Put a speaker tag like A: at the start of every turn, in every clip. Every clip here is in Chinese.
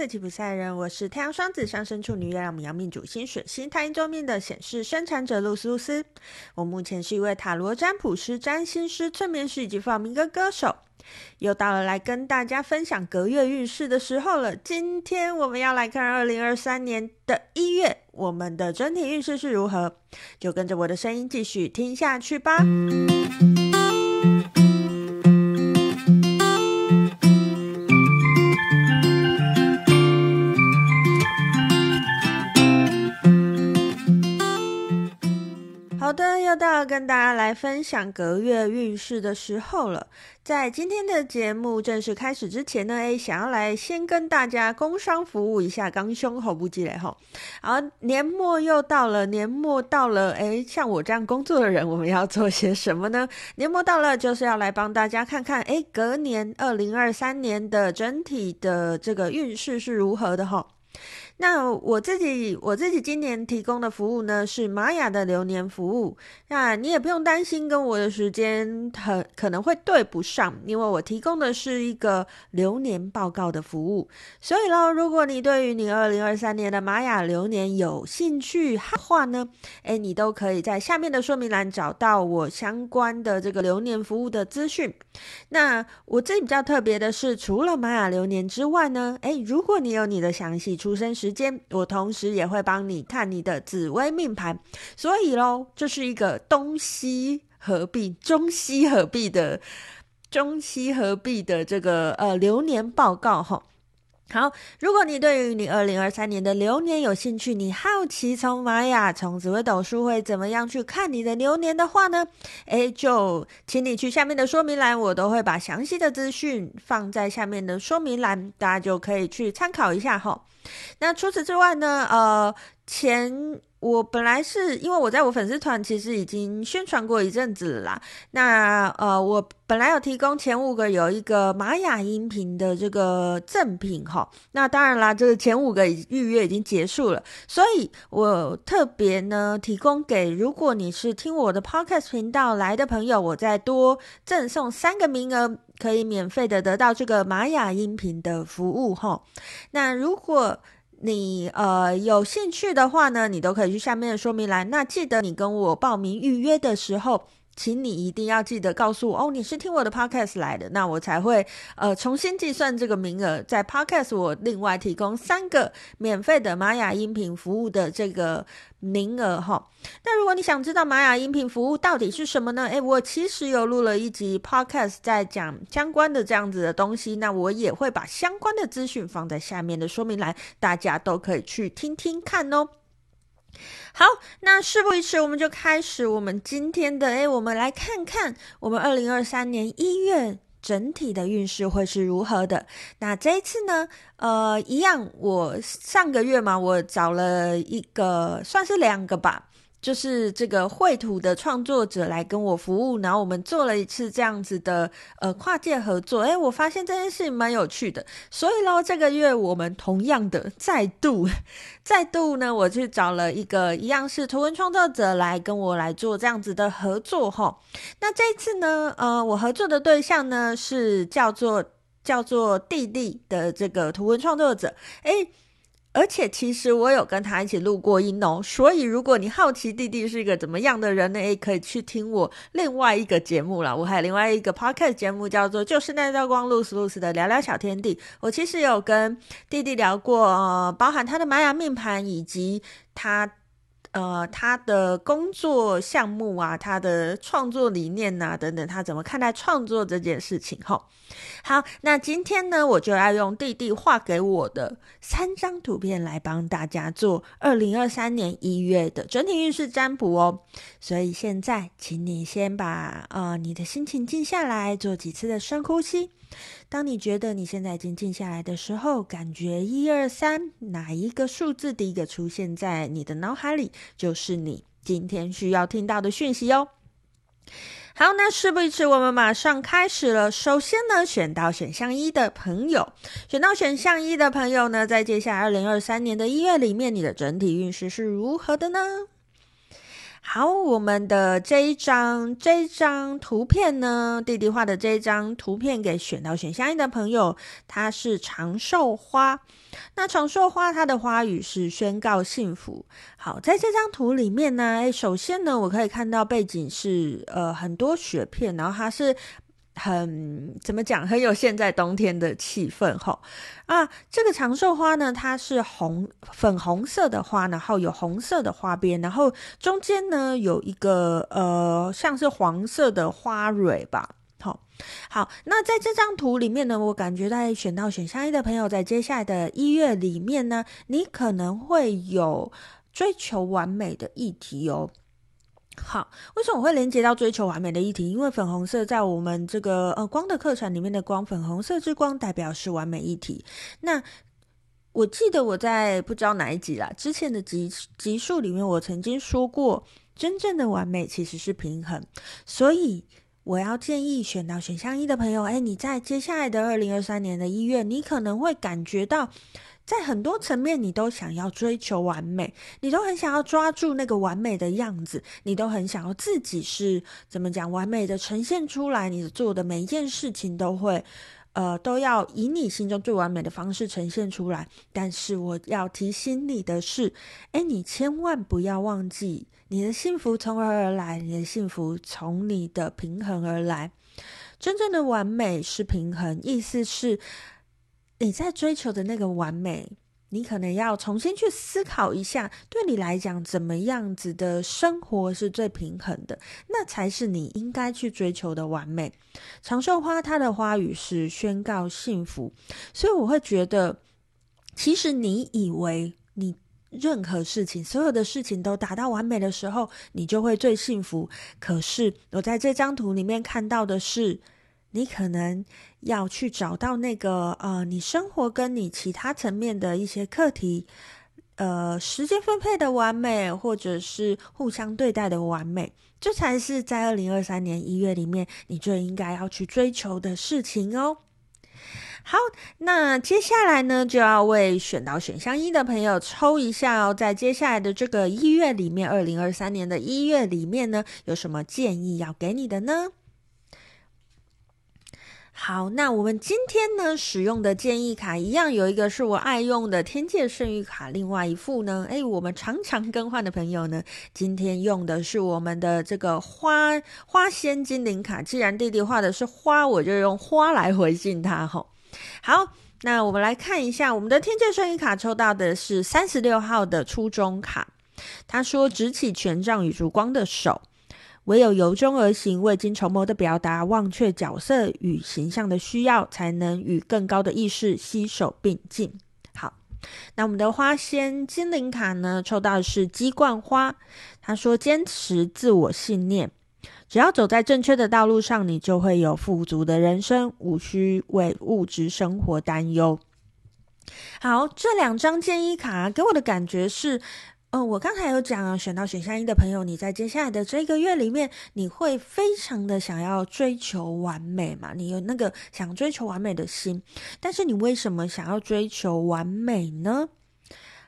A: 的吉普赛人，我是太阳双子上升处女，月亮牡羊命主星水星太阴周命的显示生产者露丝露丝。我目前是一位塔罗占卜师、占星师、催眠师以及放民歌歌手。又到了来跟大家分享隔月运势的时候了。今天我们要来看二零二三年的一月，我们的整体运势是如何？就跟着我的声音继续听下去吧。好的，又到了跟大家来分享隔月运势的时候了。在今天的节目正式开始之前呢，诶，想要来先跟大家工商服务一下，刚胸口不积累吼。好，年末又到了，年末到了，诶，像我这样工作的人，我们要做些什么呢？年末到了，就是要来帮大家看看，诶，隔年二零二三年的整体的这个运势是如何的哈。那我自己我自己今年提供的服务呢，是玛雅的流年服务。那你也不用担心跟我的时间很可能会对不上，因为我提供的是一个流年报告的服务。所以咯，如果你对于你二零二三年的玛雅流年有兴趣的话呢，诶，你都可以在下面的说明栏找到我相关的这个流年服务的资讯。那我自己比较特别的是，除了玛雅流年之外呢，诶，如果你有你的详细出生时间，我同时也会帮你看你的紫微命盘，所以喽，这是一个东西合璧、中西合璧的中西合璧的这个呃流年报告哈。好，如果你对于你二零二三年的流年有兴趣，你好奇从玛雅、从紫微斗数会怎么样去看你的流年的话呢？诶，就请你去下面的说明栏，我都会把详细的资讯放在下面的说明栏，大家就可以去参考一下哈。那除此之外呢，呃，前。我本来是因为我在我粉丝团其实已经宣传过一阵子了啦。那呃，我本来有提供前五个有一个玛雅音频的这个赠品哈。那当然啦，这个前五个预约已经结束了，所以我特别呢提供给如果你是听我的 Podcast 频道来的朋友，我再多赠送三个名额，可以免费的得到这个玛雅音频的服务哈。那如果你呃有兴趣的话呢，你都可以去下面的说明栏。那记得你跟我报名预约的时候，请你一定要记得告诉我哦，你是听我的 podcast 来的，那我才会呃重新计算这个名额。在 podcast 我另外提供三个免费的玛雅音频服务的这个名额哈。那如果你想知道玛雅音频服务到底是什么呢？诶，我其实有录了一集 podcast 在讲相关的这样子的东西，那我也会把相关的资讯放在下面的说明栏，大家都可以去听听看哦。好，那事不宜迟，我们就开始我们今天的。诶，我们来看看我们二零二三年一月整体的运势会是如何的。那这一次呢，呃，一样，我上个月嘛，我找了一个，算是两个吧。就是这个绘图的创作者来跟我服务，然后我们做了一次这样子的呃跨界合作，诶，我发现这件事情蛮有趣的，所以喽，这个月我们同样的再度再度呢，我去找了一个一样是图文创作者来跟我来做这样子的合作哈。那这一次呢，呃，我合作的对象呢是叫做叫做弟弟的这个图文创作者，诶。而且其实我有跟他一起录过音哦，所以如果你好奇弟弟是一个怎么样的人呢，也可以去听我另外一个节目啦。我还有另外一个 podcast 节目叫做《就是那道光露丝露丝的聊聊小天地》，我其实有跟弟弟聊过，呃，包含他的玛雅命盘以及他。呃，他的工作项目啊，他的创作理念呐、等等，他怎么看待创作这件事情？哈，好，那今天呢，我就要用弟弟画给我的三张图片来帮大家做二零二三年一月的整体运势占卜哦。所以现在，请你先把呃你的心情静下来，做几次的深呼吸。当你觉得你现在已经静下来的时候，感觉一二三，哪一个数字第一个出现在你的脑海里，就是你今天需要听到的讯息哦。好，那事不宜迟，我们马上开始了。首先呢，选到选项一的朋友，选到选项一的朋友呢，在接下来二零二三年的一月里面，你的整体运势是如何的呢？好，我们的这一张这一张图片呢，弟弟画的这一张图片给选到选项一的朋友，它是长寿花。那长寿花它的花语是宣告幸福。好，在这张图里面呢，首先呢，我可以看到背景是呃很多雪片，然后它是。很怎么讲，很有现在冬天的气氛吼啊！这个长寿花呢，它是红粉红色的花，然后有红色的花边，然后中间呢有一个呃像是黄色的花蕊吧。好，好，那在这张图里面呢，我感觉在选到选项一的朋友，在接下来的一月里面呢，你可能会有追求完美的议题哦。好，为什么我会连接到追求完美的议题？因为粉红色在我们这个呃光的课程里面的光，粉红色之光代表是完美议题。那我记得我在不知道哪一集啦，之前的集集数里面，我曾经说过，真正的完美其实是平衡。所以我要建议选到选项一的朋友，哎，你在接下来的二零二三年的一月，你可能会感觉到。在很多层面，你都想要追求完美，你都很想要抓住那个完美的样子，你都很想要自己是怎么讲完美的呈现出来。你做的每一件事情都会，呃，都要以你心中最完美的方式呈现出来。但是我要提醒你的是，诶，你千万不要忘记，你的幸福从何而来？你的幸福从你的平衡而来。真正的完美是平衡，意思是。你在追求的那个完美，你可能要重新去思考一下，对你来讲，怎么样子的生活是最平衡的？那才是你应该去追求的完美。长寿花它的花语是宣告幸福，所以我会觉得，其实你以为你任何事情，所有的事情都达到完美的时候，你就会最幸福。可是我在这张图里面看到的是。你可能要去找到那个呃，你生活跟你其他层面的一些课题，呃，时间分配的完美，或者是互相对待的完美，这才是在二零二三年一月里面你最应该要去追求的事情哦。好，那接下来呢，就要为选到选项一的朋友抽一下哦，在接下来的这个一月里面，二零二三年的一月里面呢，有什么建议要给你的呢？好，那我们今天呢，使用的建议卡一样，有一个是我爱用的天界圣域卡，另外一副呢，诶，我们常常更换的朋友呢，今天用的是我们的这个花花仙精灵卡。既然弟弟画的是花，我就用花来回信他吼。好，那我们来看一下，我们的天界圣域卡抽到的是三十六号的初衷卡，他说：“执起权杖与烛光的手。”唯有由衷而行，未经筹谋的表达，忘却角色与形象的需要，才能与更高的意识携手并进。好，那我们的花仙精灵卡呢？抽到的是鸡冠花。他说：“坚持自我信念，只要走在正确的道路上，你就会有富足的人生，无需为物质生活担忧。”好，这两张建议卡给我的感觉是。嗯，我刚才有讲啊，选到选项一的朋友，你在接下来的这个月里面，你会非常的想要追求完美嘛？你有那个想追求完美的心，但是你为什么想要追求完美呢？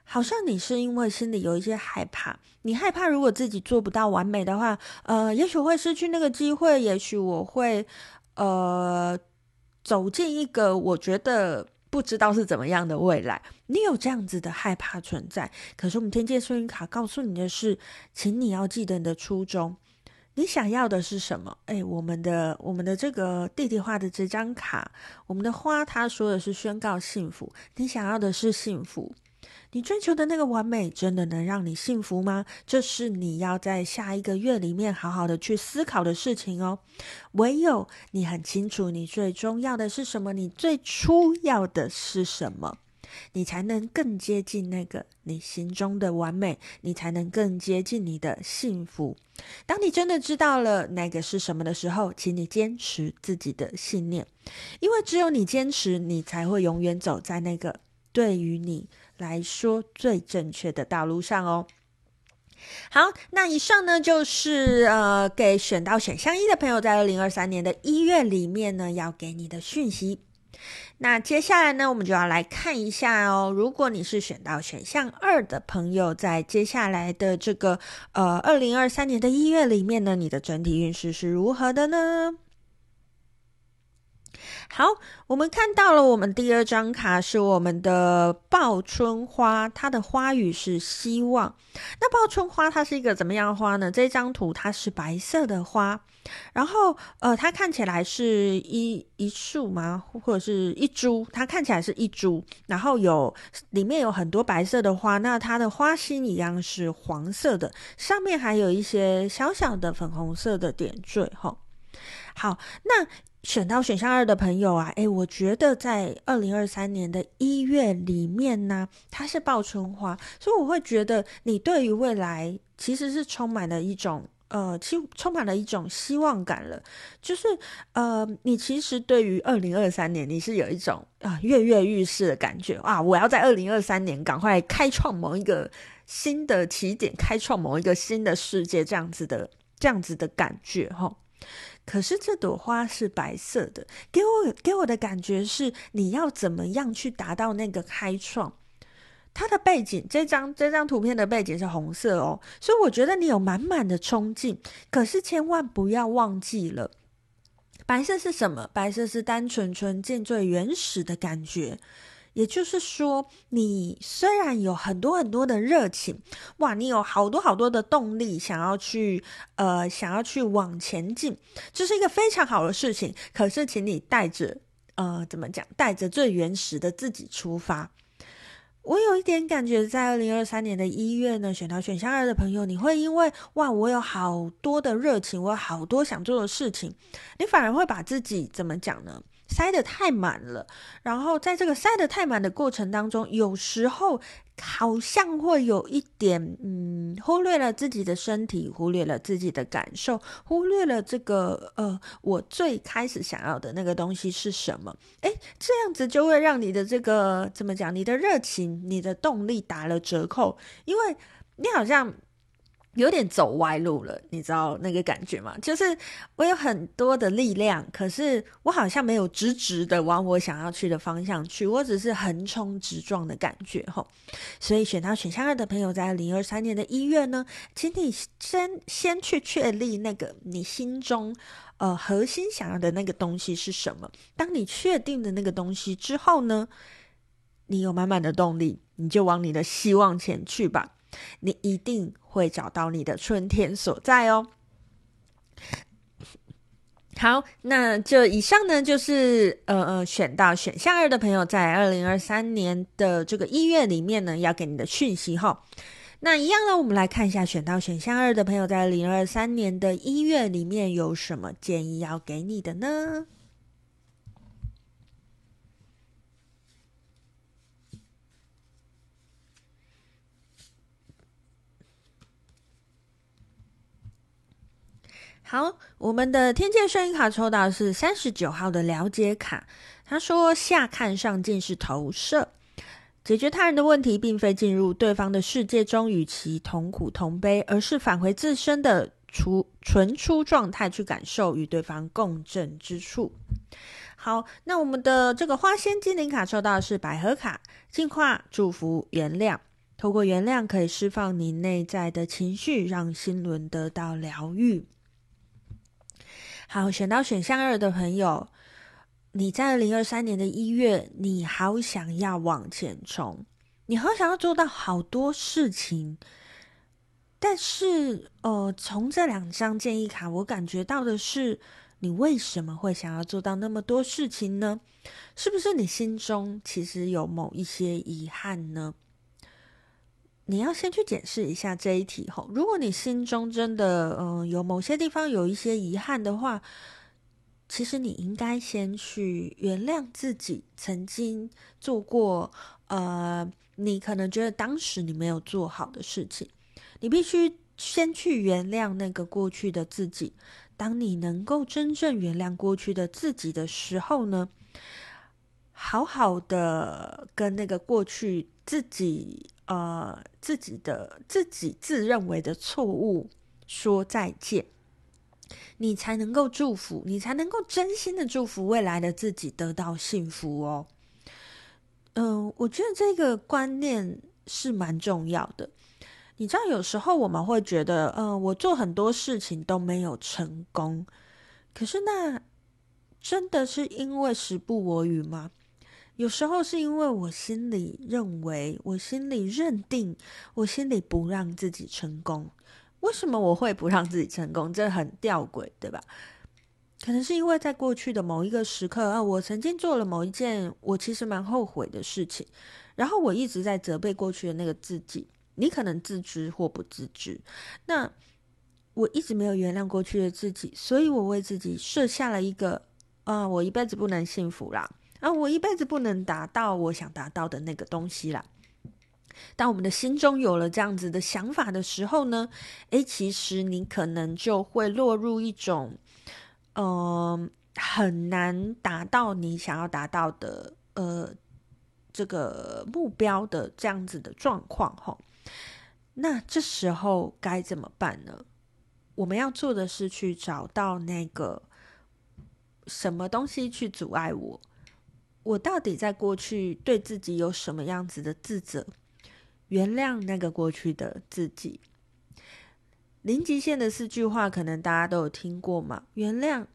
A: 好像你是因为心里有一些害怕，你害怕如果自己做不到完美的话，呃，也许会失去那个机会，也许我会呃走进一个我觉得。不知道是怎么样的未来，你有这样子的害怕存在。可是我们天界幸运卡告诉你的是，请你要记得你的初衷，你想要的是什么？诶，我们的我们的这个弟弟画的这张卡，我们的花，他说的是宣告幸福，你想要的是幸福。你追求的那个完美，真的能让你幸福吗？这是你要在下一个月里面好好的去思考的事情哦。唯有你很清楚你最终要的是什么，你最初要的是什么，你才能更接近那个你心中的完美，你才能更接近你的幸福。当你真的知道了那个是什么的时候，请你坚持自己的信念，因为只有你坚持，你才会永远走在那个对于你。来说最正确的道路上哦。好，那以上呢就是呃给选到选项一的朋友，在二零二三年的一月里面呢要给你的讯息。那接下来呢，我们就要来看一下哦。如果你是选到选项二的朋友，在接下来的这个呃二零二三年的一月里面呢，你的整体运势是如何的呢？好，我们看到了我们第二张卡是我们的报春花，它的花语是希望。那报春花它是一个怎么样花呢？这张图它是白色的花，然后呃，它看起来是一一束吗？或者是一株？它看起来是一株，然后有里面有很多白色的花，那它的花心一样是黄色的，上面还有一些小小的粉红色的点缀。哈，好，那。选到选项二的朋友啊，诶，我觉得在二零二三年的一月里面呢，它是报春花，所以我会觉得你对于未来其实是充满了一种呃，其充满了一种希望感了。就是呃，你其实对于二零二三年你是有一种啊跃跃欲试的感觉啊，我要在二零二三年赶快开创某一个新的起点，开创某一个新的世界，这样子的这样子的感觉哈。可是这朵花是白色的，给我给我的感觉是你要怎么样去达到那个开创？它的背景，这张这张图片的背景是红色哦，所以我觉得你有满满的冲劲。可是千万不要忘记了，白色是什么？白色是单纯纯净、最原始的感觉。也就是说，你虽然有很多很多的热情，哇，你有好多好多的动力，想要去呃，想要去往前进，这是一个非常好的事情。可是，请你带着呃，怎么讲？带着最原始的自己出发。我有一点感觉，在二零二三年的一月呢，选到选项二的朋友，你会因为哇，我有好多的热情，我有好多想做的事情，你反而会把自己怎么讲呢？塞得太满了，然后在这个塞得太满的过程当中，有时候好像会有一点，嗯，忽略了自己的身体，忽略了自己的感受，忽略了这个，呃，我最开始想要的那个东西是什么？诶，这样子就会让你的这个怎么讲？你的热情、你的动力打了折扣，因为你好像。有点走歪路了，你知道那个感觉吗？就是我有很多的力量，可是我好像没有直直的往我想要去的方向去，我只是横冲直撞的感觉齁。所以选到选项二的朋友，在二零二三年的一月呢，请你先先去确立那个你心中呃核心想要的那个东西是什么。当你确定的那个东西之后呢，你有满满的动力，你就往你的希望前去吧。你一定会找到你的春天所在哦。好，那这以上呢，就是呃呃，选到选项二的朋友，在二零二三年的这个一月里面呢，要给你的讯息哈。那一样呢，我们来看一下选到选项二的朋友，在二零二三年的一月里面有什么建议要给你的呢？好，我们的天界圣諭卡抽到的是三十九号的了解卡。他说：“下看上镜是投射，解决他人的问题，并非进入对方的世界中与其同苦同悲，而是返回自身的出纯出状态去感受与对方共振之处。”好，那我们的这个花仙精灵卡抽到的是百合卡，净化、祝福、原谅。透过原谅，可以释放你内在的情绪，让心轮得到疗愈。好，选到选项二的朋友，你在二零二三年的一月，你好想要往前冲，你好想要做到好多事情，但是，呃，从这两张建议卡，我感觉到的是，你为什么会想要做到那么多事情呢？是不是你心中其实有某一些遗憾呢？你要先去检视一下这一题后，如果你心中真的嗯、有某些地方有一些遗憾的话，其实你应该先去原谅自己曾经做过呃你可能觉得当时你没有做好的事情，你必须先去原谅那个过去的自己。当你能够真正原谅过去的自己的时候呢，好好的跟那个过去自己。呃，自己的自己自认为的错误说再见，你才能够祝福，你才能够真心的祝福未来的自己得到幸福哦。嗯、我觉得这个观念是蛮重要的。你知道，有时候我们会觉得，嗯、我做很多事情都没有成功，可是那真的是因为时不我与吗？有时候是因为我心里认为，我心里认定，我心里不让自己成功。为什么我会不让自己成功？这很吊诡，对吧？可能是因为在过去的某一个时刻啊，我曾经做了某一件我其实蛮后悔的事情，然后我一直在责备过去的那个自己。你可能自知或不自知，那我一直没有原谅过去的自己，所以我为自己设下了一个啊，我一辈子不能幸福啦，啊，我一辈子不能达到我想达到的那个东西啦。当我们的心中有了这样子的想法的时候呢，诶，其实你可能就会落入一种，嗯、很难达到你想要达到的呃这个目标的这样子的状况哈。那这时候该怎么办呢？我们要做的是去找到那个什么东西去阻碍我。我到底在过去对自己有什么样子的自责？原谅那个过去的自己。零极限的四句话，可能大家都有听过嘛？原谅，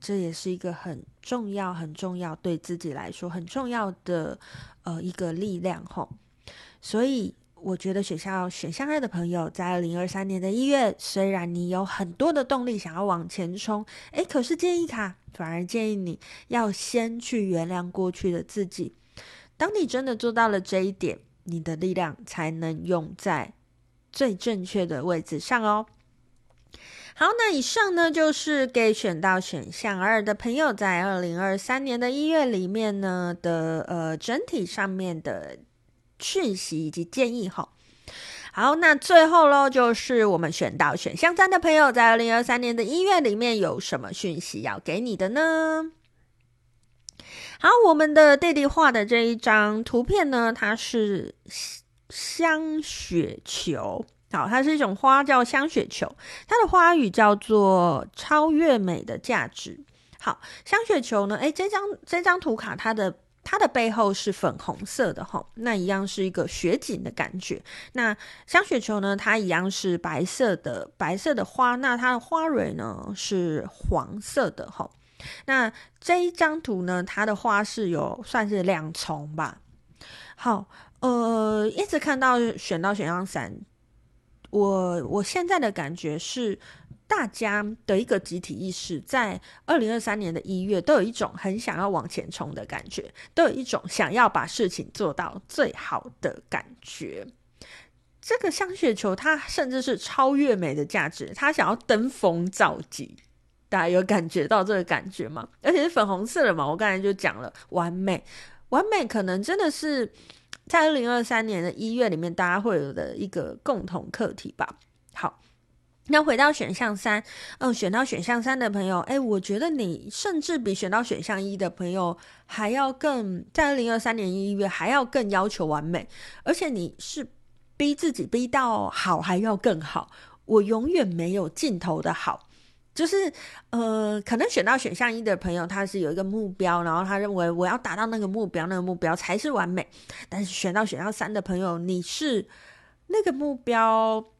A: 这也是一个很重要、很重要，对自己来说很重要的呃一个力量吼。所以。我觉得学校选相爱的朋友，在二零二三年的一月，虽然你有很多的动力想要往前冲，诶，可是建议卡反而建议你要先去原谅过去的自己。当你真的做到了这一点，你的力量才能用在最正确的位置上哦。好，那以上呢，就是给选到选项二的朋友，在二零二三年的一月里面呢的呃整体上面的。讯息以及建议哈，好，那最后喽，就是我们选到选项三的朋友，在二零二三年的一月里面有什么讯息要给你的呢？好，我们的弟弟画的这一张图片呢，它是香雪球，好，它是一种花，叫香雪球，它的花语叫做超越美的价值。好，香雪球呢，诶，这张这张图卡它的。它的背后是粉红色的哈，那一样是一个雪景的感觉。那香雪球呢，它一样是白色的，白色的花。那它的花蕊呢是黄色的哈。那这一张图呢，它的花是有算是两重吧。好，呃，一直看到选到选项三，我我现在的感觉是。大家的一个集体意识，在二零二三年的一月，都有一种很想要往前冲的感觉，都有一种想要把事情做到最好的感觉。这个香雪球，它甚至是超越美的价值，它想要登峰造极。大家有感觉到这个感觉吗？而且是粉红色的嘛，我刚才就讲了，完美，完美，可能真的是在二零二三年的一月里面，大家会有的一个共同课题吧。好。那回到选项三，嗯，选到选项三的朋友，哎，我觉得你甚至比选到选项一的朋友还要更，在二零二三年一月还要更要求完美，而且你是逼自己逼到好还要更好，我永远没有尽头的好，就是呃，可能选到选项一的朋友他是有一个目标，然后他认为我要达到那个目标，那个目标才是完美，但是选到选项三的朋友，你是那个目标。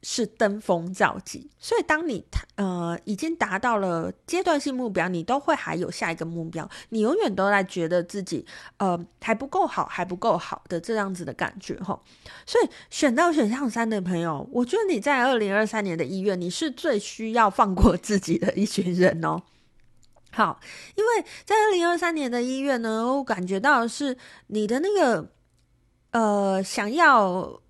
A: 是登峰造极，所以当你呃已经达到了阶段性目标，你都会还有下一个目标，你永远都在觉得自己呃还不够好，还不够好的这样子的感觉齁。所以选到选项三的朋友，我觉得你在二零二三年的一月，你是最需要放过自己的一群人哦。好，因为在二零二三年的一月呢，我感觉到是你的那个呃想要。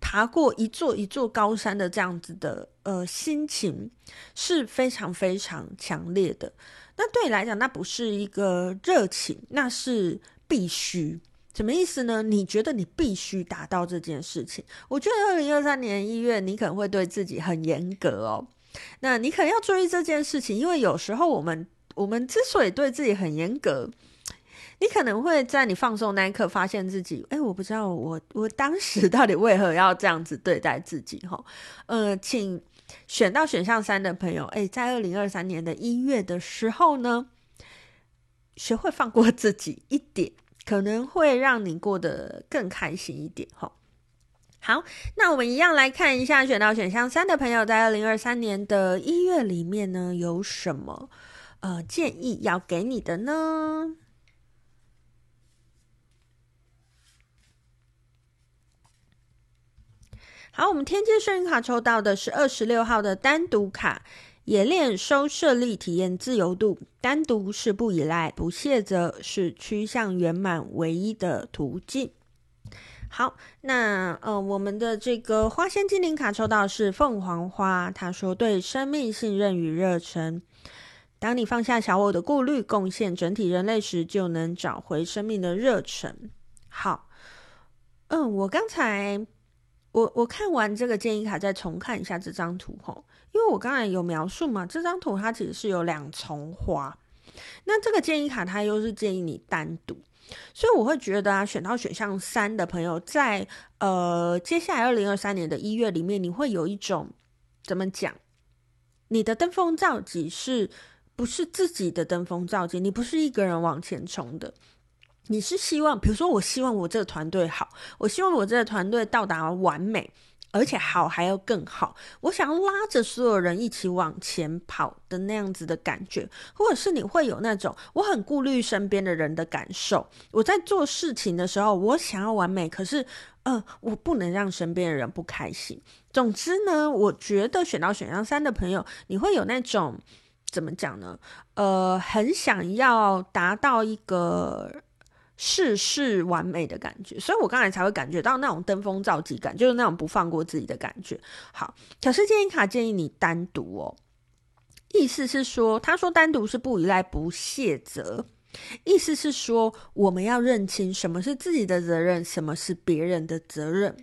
A: 爬过一座一座高山的这样子的呃心情是非常非常强烈的。那对你来讲，那不是一个热情，那是必须。什么意思呢？你觉得你必须达到这件事情？我觉得二零二三年一月，你可能会对自己很严格哦。那你可能要注意这件事情，因为有时候我们我们之所以对自己很严格。你可能会在你放松那一刻，发现自己，哎，我不知道我我当时 到底为何要这样子对待自己哈。呃，请选到选项三的朋友，哎，在二零二三年的一月的时候呢，学会放过自己一点，可能会让你过得更开心一点哈。好，那我们一样来看一下选到选项三的朋友，在二零二三年的一月里面呢，有什么呃建议要给你的呢？好，我们天机幸运卡抽到的是二十六号的单独卡，冶炼收摄力，体验自由度。单独是不依赖，不卸责是趋向圆满唯一的途径。好，那呃，我们的这个花仙精灵卡抽到是凤凰花，他说对生命信任与热忱。当你放下小我的顾虑，贡献整体人类时，就能找回生命的热忱。好，嗯，我刚才我我看完这个建议卡，再重看一下这张图吼，因为我刚才有描述嘛，这张图它其实是有两重花，那这个建议卡它又是建议你单独。所以我会觉得啊，选到选项三的朋友在，在呃接下来二零二三年的一月里面，你会有一种怎么讲？你的登峰造极是不是自己的登峰造极？你不是一个人往前冲的，你是希望，比如说，我希望我这个团队好，我希望我这个团队到达完美。而且好还要更好，我想要拉着所有人一起往前跑的那样子的感觉，或者是你会有那种我很顾虑身边的人的感受，我在做事情的时候，我想要完美，可是呃，我不能让身边的人不开心。总之呢，我觉得选到选项三的朋友，你会有那种怎么讲呢？呃，很想要达到一个。事事完美的感觉，所以我刚才才会感觉到那种登峰造极感，就是那种不放过自己的感觉。好，可是建议卡建议你单独哦，意思是说，他说单独是不依赖、不卸责，意思是说我们要认清什么是自己的责任，什么是别人的责任。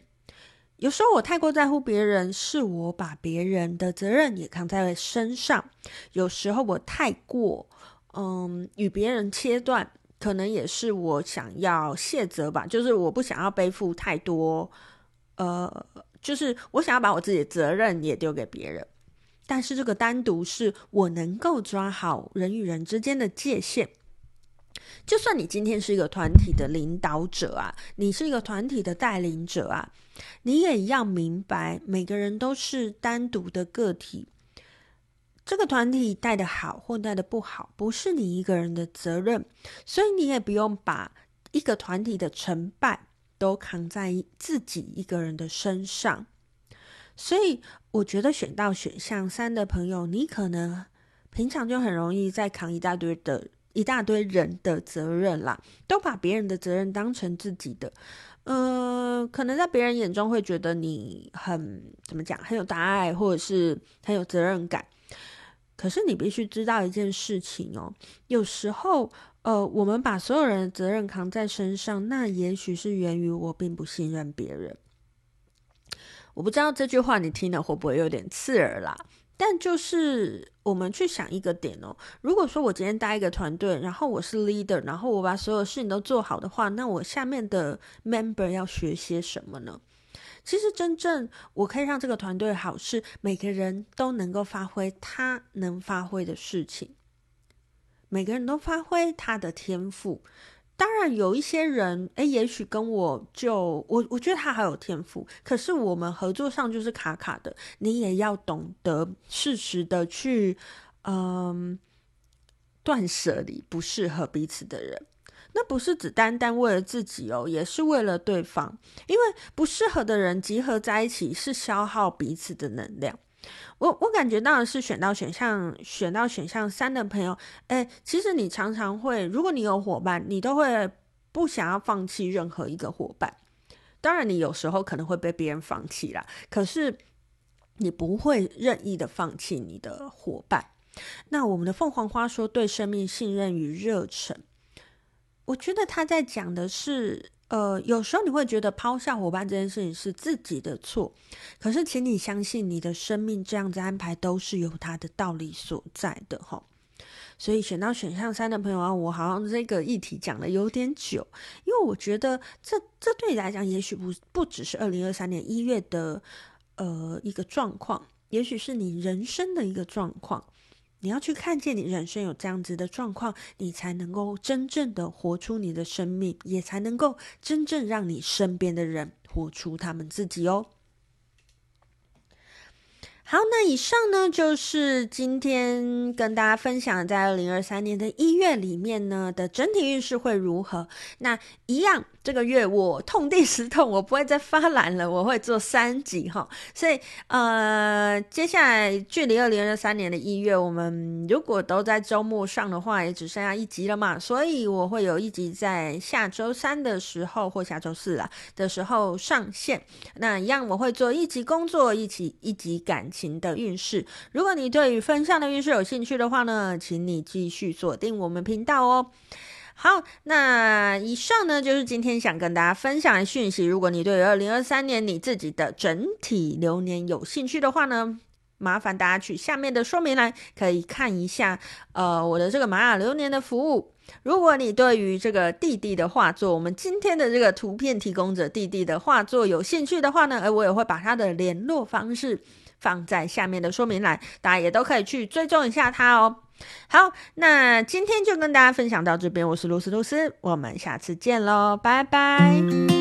A: 有时候我太过在乎别人，是我把别人的责任也扛在身上。有时候我太过嗯与别人切断。可能也是我想要卸责吧，就是我不想要背负太多，呃，就是我想要把我自己的责任也丢给别人。但是这个单独是我能够抓好人与人之间的界限。就算你今天是一个团体的领导者啊，你是一个团体的带领者啊，你也要明白，每个人都是单独的个体。这个团体带的好或带的不好，不是你一个人的责任，所以你也不用把一个团体的成败都扛在自己一个人的身上。所以，我觉得选到选项三的朋友，你可能平常就很容易在扛一大堆的一大堆人的责任啦，都把别人的责任当成自己的。嗯、呃，可能在别人眼中会觉得你很怎么讲，很有大爱，或者是很有责任感。可是你必须知道一件事情哦，有时候，呃，我们把所有人的责任扛在身上，那也许是源于我并不信任别人。我不知道这句话你听了会不会有点刺耳啦？但就是我们去想一个点哦，如果说我今天带一个团队，然后我是 leader，然后我把所有事情都做好的话，那我下面的 member 要学些什么呢？其实，真正我可以让这个团队好，是每个人都能够发挥他能发挥的事情，每个人都发挥他的天赋。当然，有一些人，诶，也许跟我就我，我觉得他还有天赋，可是我们合作上就是卡卡的。你也要懂得适时的去，嗯，断舍离不适合彼此的人。那不是只单单为了自己哦，也是为了对方。因为不适合的人集合在一起是消耗彼此的能量。我我感觉到的是选到选项选到选项三的朋友，诶，其实你常常会，如果你有伙伴，你都会不想要放弃任何一个伙伴。当然，你有时候可能会被别人放弃啦，可是你不会任意的放弃你的伙伴。那我们的凤凰花说，对生命信任与热忱。我觉得他在讲的是，呃，有时候你会觉得抛下伙伴这件事情是自己的错，可是请你相信，你的生命这样子安排都是有它的道理所在的哈。所以选到选项三的朋友啊，我好像这个议题讲的有点久，因为我觉得这这对你来讲，也许不不只是二零二三年一月的呃一个状况，也许是你人生的一个状况。你要去看见你人生有这样子的状况，你才能够真正的活出你的生命，也才能够真正让你身边的人活出他们自己哦。好，那以上呢，就是今天跟大家分享在二零二三年的一月里面呢的整体运势会如何。那一样。这个月我痛定思痛，我不会再发懒了，我会做三集哈。所以呃，接下来距离二零二三年的一月，我们如果都在周末上的话，也只剩下一集了嘛。所以我会有一集在下周三的时候或下周四啊的时候上线。那一样我会做一集工作，一集一集感情的运势。如果你对于分项的运势有兴趣的话呢，请你继续锁定我们频道哦。好，那以上呢，就是今天想跟大家分享的讯息。如果你对二零二三年你自己的整体流年有兴趣的话呢，麻烦大家去下面的说明栏可以看一下，呃，我的这个玛雅流年的服务。如果你对于这个弟弟的画作，我们今天的这个图片提供者弟弟的画作有兴趣的话呢，呃，我也会把他的联络方式放在下面的说明栏，大家也都可以去追踪一下它哦。好，那今天就跟大家分享到这边，我是露丝露丝，我们下次见喽，拜拜。